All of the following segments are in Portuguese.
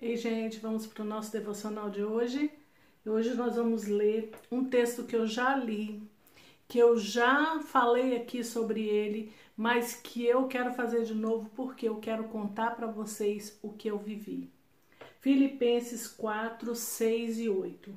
Ei, gente, vamos para o nosso devocional de hoje. Hoje nós vamos ler um texto que eu já li, que eu já falei aqui sobre ele, mas que eu quero fazer de novo porque eu quero contar para vocês o que eu vivi. Filipenses 4, 6 e 8.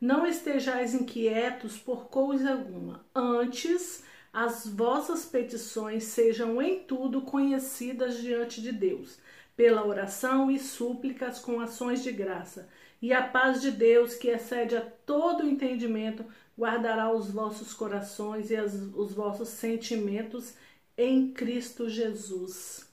Não estejais inquietos por coisa alguma, antes as vossas petições sejam em tudo conhecidas diante de Deus pela oração e súplicas com ações de graça. E a paz de Deus, que excede a todo entendimento, guardará os vossos corações e as, os vossos sentimentos em Cristo Jesus.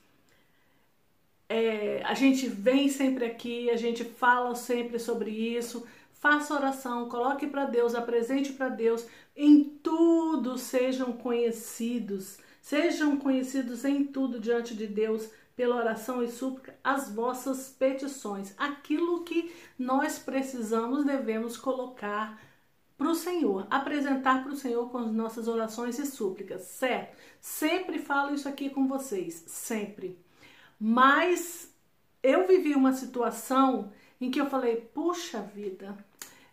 É, a gente vem sempre aqui, a gente fala sempre sobre isso. Faça oração, coloque para Deus, apresente para Deus. Em tudo sejam conhecidos, sejam conhecidos em tudo diante de Deus pela oração e súplica as vossas petições. Aquilo que nós precisamos, devemos colocar para o Senhor, apresentar para o Senhor com as nossas orações e súplicas, certo? Sempre falo isso aqui com vocês, sempre. Mas eu vivi uma situação em que eu falei: puxa vida,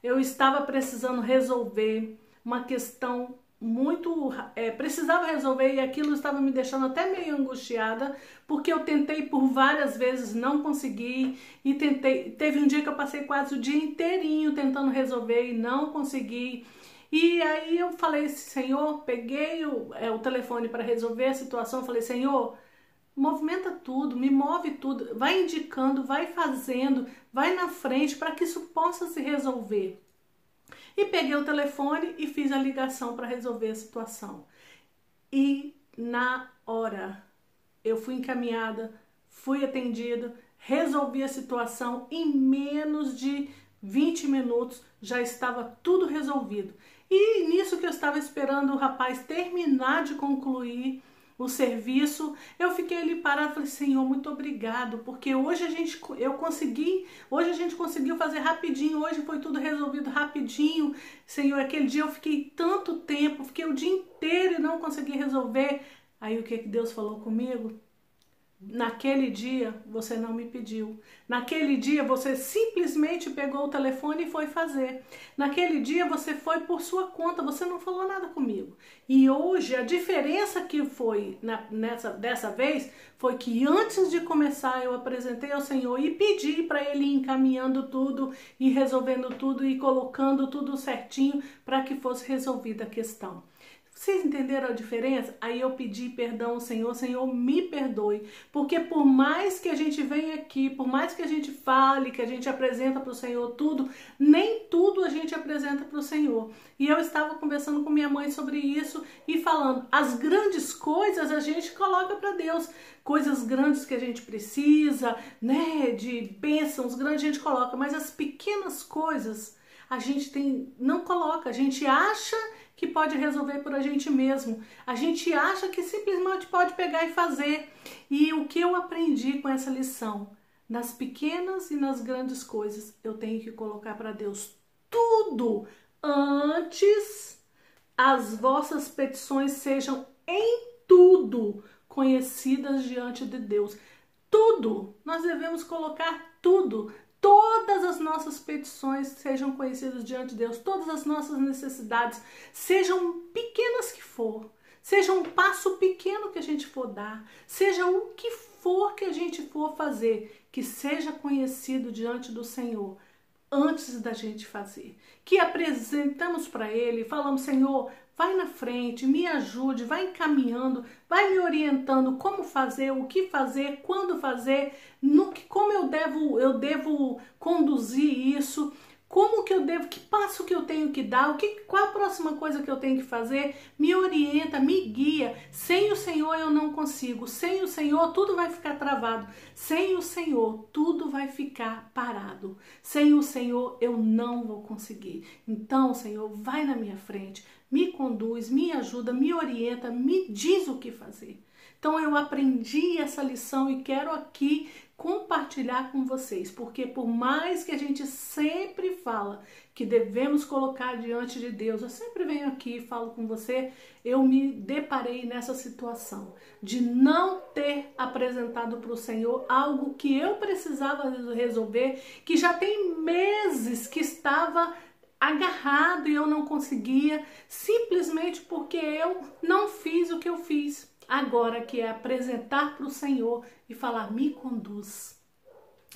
eu estava precisando resolver uma questão muito é, precisava resolver e aquilo estava me deixando até meio angustiada porque eu tentei por várias vezes não consegui e tentei teve um dia que eu passei quase o dia inteirinho tentando resolver e não consegui. E aí eu falei Senhor peguei o, é, o telefone para resolver a situação falei Senhor movimenta tudo me move tudo vai indicando vai fazendo vai na frente para que isso possa se resolver e peguei o telefone e fiz a ligação para resolver a situação. E na hora eu fui encaminhada, fui atendida, resolvi a situação em menos de 20 minutos já estava tudo resolvido. E nisso que eu estava esperando o rapaz terminar de concluir o serviço, eu fiquei ali parada, falei, Senhor, muito obrigado, porque hoje a gente, eu consegui, hoje a gente conseguiu fazer rapidinho, hoje foi tudo resolvido rapidinho, Senhor, aquele dia eu fiquei tanto tempo, fiquei o dia inteiro e não consegui resolver, aí o que, que Deus falou comigo? Naquele dia você não me pediu. Naquele dia você simplesmente pegou o telefone e foi fazer. Naquele dia você foi por sua conta, você não falou nada comigo. E hoje a diferença que foi na, nessa dessa vez foi que antes de começar eu apresentei ao Senhor e pedi para ele ir encaminhando tudo e resolvendo tudo e colocando tudo certinho para que fosse resolvida a questão. Vocês entenderam a diferença? Aí eu pedi perdão ao Senhor, Senhor, me perdoe. Porque por mais que a gente venha aqui, por mais que a gente fale, que a gente apresenta para o Senhor tudo, nem tudo a gente apresenta para o Senhor. E eu estava conversando com minha mãe sobre isso e falando, as grandes coisas a gente coloca para Deus. Coisas grandes que a gente precisa, né, de bênçãos grandes a gente coloca, mas as pequenas coisas a gente tem não coloca, a gente acha que pode resolver por a gente mesmo. A gente acha que simplesmente pode pegar e fazer. E o que eu aprendi com essa lição? Nas pequenas e nas grandes coisas, eu tenho que colocar para Deus tudo antes as vossas petições sejam em tudo conhecidas diante de Deus. Tudo, nós devemos colocar tudo todas as nossas petições sejam conhecidas diante de Deus, todas as nossas necessidades, sejam pequenas que for, seja um passo pequeno que a gente for dar, seja o que for que a gente for fazer, que seja conhecido diante do Senhor antes da gente fazer. Que apresentamos para Ele, falamos, Senhor, vai na frente, me ajude, vai encaminhando, vai me orientando como fazer, o que fazer, quando fazer, no que, como eu devo, eu devo conduzir isso como que eu devo, que passo que eu tenho que dar, o que, qual a próxima coisa que eu tenho que fazer, me orienta, me guia. Sem o Senhor eu não consigo, sem o Senhor tudo vai ficar travado, sem o Senhor tudo vai ficar parado, sem o Senhor eu não vou conseguir. Então, Senhor, vai na minha frente, me conduz, me ajuda, me orienta, me diz o que fazer. Então eu aprendi essa lição e quero aqui compartilhar com vocês, porque por mais que a gente sempre fala que devemos colocar diante de Deus, eu sempre venho aqui e falo com você, eu me deparei nessa situação de não ter apresentado para o Senhor algo que eu precisava resolver, que já tem meses que estava agarrado e eu não conseguia, simplesmente porque eu não fiz o que eu fiz. Agora que é apresentar para o Senhor e falar: me conduz,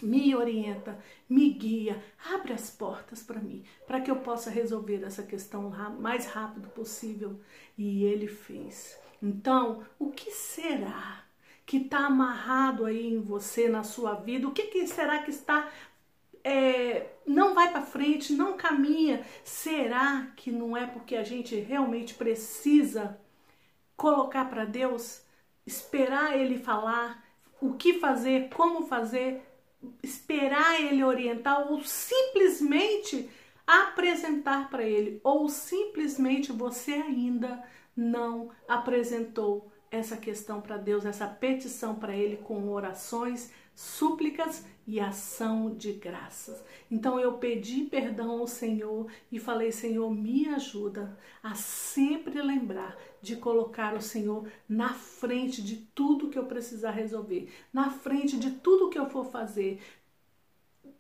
me orienta, me guia, abre as portas para mim, para que eu possa resolver essa questão mais rápido possível. E ele fez. Então, o que será que está amarrado aí em você, na sua vida? O que, que será que está é, não vai para frente, não caminha. Será que não é porque a gente realmente precisa colocar para Deus, esperar Ele falar o que fazer, como fazer, esperar Ele orientar ou simplesmente apresentar para Ele, ou simplesmente você ainda não apresentou essa questão para Deus, essa petição para Ele com orações, súplicas e ação de graças. Então eu pedi perdão ao Senhor e falei: Senhor, me ajuda a sempre lembrar de colocar o Senhor na frente de tudo que eu precisar resolver, na frente de tudo que eu for fazer,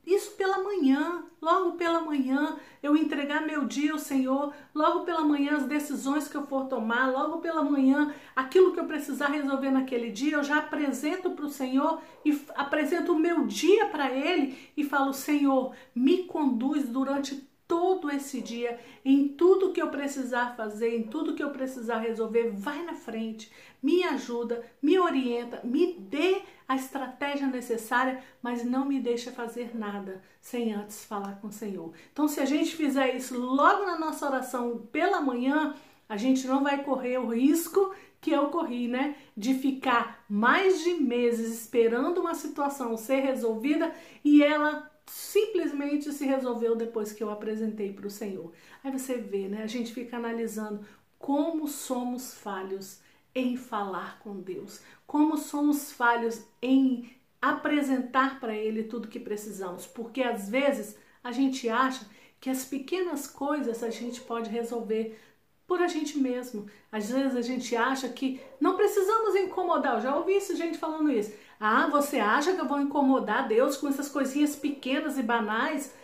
isso pela manhã, logo pela manhã, eu entregar meu dia ao Senhor, logo pela manhã as decisões que eu for tomar, logo pela manhã aquilo que eu precisar resolver naquele dia, eu já apresento para o Senhor e apresento o meu dia para Ele e falo: Senhor, me conduz durante todo esse dia, em tudo que eu precisar fazer, em tudo que eu precisar resolver, vai na frente, me ajuda, me orienta, me dê a estratégia necessária, mas não me deixa fazer nada sem antes falar com o Senhor. Então, se a gente fizer isso logo na nossa oração pela manhã, a gente não vai correr o risco que eu corri, né? De ficar mais de meses esperando uma situação ser resolvida e ela simplesmente se resolveu depois que eu apresentei para o Senhor. Aí você vê, né? A gente fica analisando como somos falhos em falar com Deus, como somos falhos em apresentar para Ele tudo que precisamos, porque às vezes a gente acha que as pequenas coisas a gente pode resolver por a gente mesmo. Às vezes a gente acha que não precisamos incomodar. Eu já ouvi isso, gente falando isso. Ah, você acha que eu vou incomodar Deus com essas coisinhas pequenas e banais?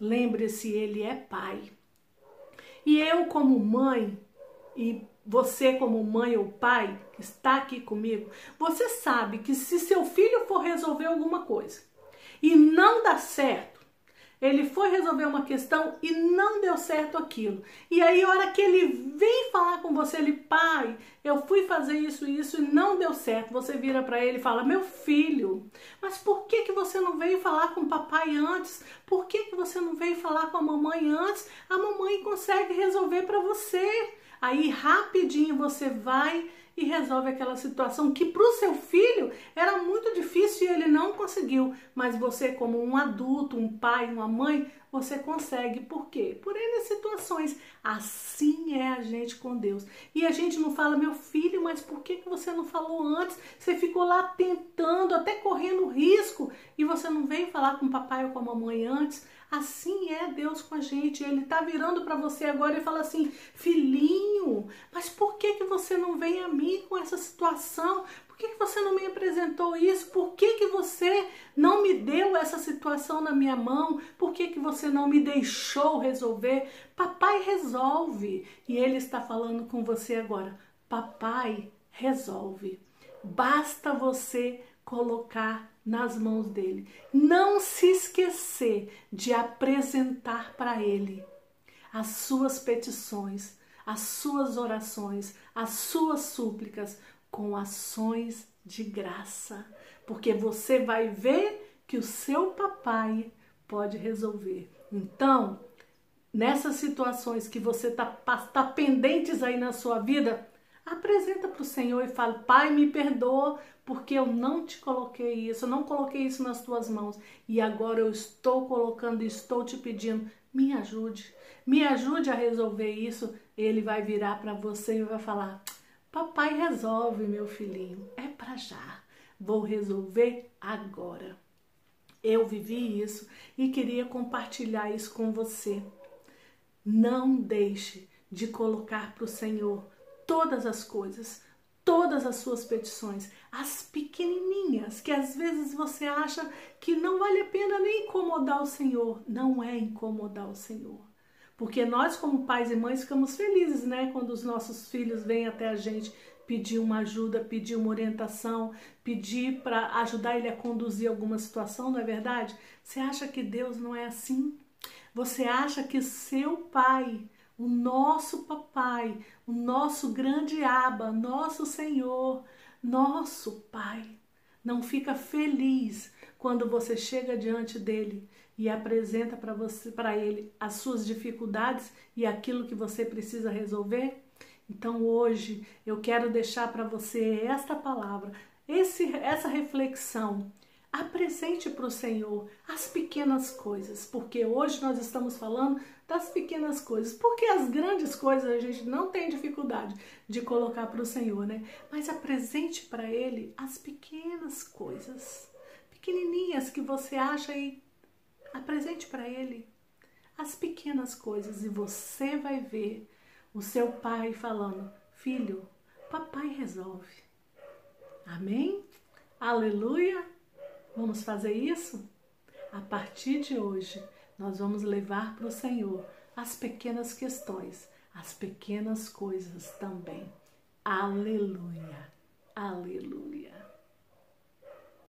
Lembre-se, Ele é Pai. E eu, como mãe, e você, como mãe ou pai, que está aqui comigo, você sabe que se seu filho for resolver alguma coisa e não dá certo, ele foi resolver uma questão e não deu certo aquilo. E aí, a hora que ele vem falar com você, ele, pai, eu fui fazer isso e isso e não deu certo. Você vira para ele e fala, meu filho, mas por que, que você não veio falar com o papai antes? Por que, que você não veio falar com a mamãe antes? A mamãe consegue resolver para você. Aí, rapidinho, você vai e resolve aquela situação que para o seu filho era muito difícil e ele não conseguiu, mas você como um adulto, um pai, uma mãe, você consegue. Por quê? Por N situações. Assim é a gente com Deus. E a gente não fala, meu filho, mas por que, que você não falou antes? Você ficou lá tentando, até correndo risco, e você não veio falar com o papai ou com a mamãe antes? Assim é Deus com a gente. Ele está virando para você agora e fala assim: filhinho, mas por que, que você não vem a mim com essa situação? Por que, que você não me apresentou isso? Por que, que você não me deu essa situação na minha mão? Por que, que você não me deixou resolver? Papai resolve. E ele está falando com você agora. Papai resolve. Basta você colocar nas mãos dele. Não se esquecer de apresentar para ele as suas petições, as suas orações, as suas súplicas com ações de graça, porque você vai ver que o seu papai pode resolver. Então, nessas situações que você está tá pendentes aí na sua vida, apresenta para o Senhor e fala: Pai, me perdoa porque eu não te coloquei isso, eu não coloquei isso nas tuas mãos e agora eu estou colocando estou te pedindo, me ajude, me ajude a resolver isso. Ele vai virar para você e vai falar: Papai resolve, meu filhinho, é para já, vou resolver agora. Eu vivi isso e queria compartilhar isso com você. Não deixe de colocar para o Senhor todas as coisas, todas as suas petições, as pequenininhas, que às vezes você acha que não vale a pena nem incomodar o Senhor. Não é incomodar o Senhor. Porque nós, como pais e mães, ficamos felizes, né? Quando os nossos filhos vêm até a gente pedir uma ajuda, pedir uma orientação, pedir para ajudar ele a conduzir alguma situação, não é verdade? Você acha que Deus não é assim? Você acha que seu pai, o nosso papai, o nosso grande Aba, nosso Senhor, nosso Pai, não fica feliz quando você chega diante dele e apresenta para você, para ele as suas dificuldades e aquilo que você precisa resolver? Então hoje eu quero deixar para você esta palavra, esse, essa reflexão. Apresente para o Senhor as pequenas coisas, porque hoje nós estamos falando das pequenas coisas, porque as grandes coisas a gente não tem dificuldade de colocar para o Senhor, né? Mas apresente para Ele as pequenas coisas, pequenininhas que você acha e apresente para Ele as pequenas coisas e você vai ver o seu pai falando: Filho, papai resolve. Amém? Aleluia! Vamos fazer isso? A partir de hoje, nós vamos levar para o Senhor as pequenas questões, as pequenas coisas também. Aleluia! Aleluia!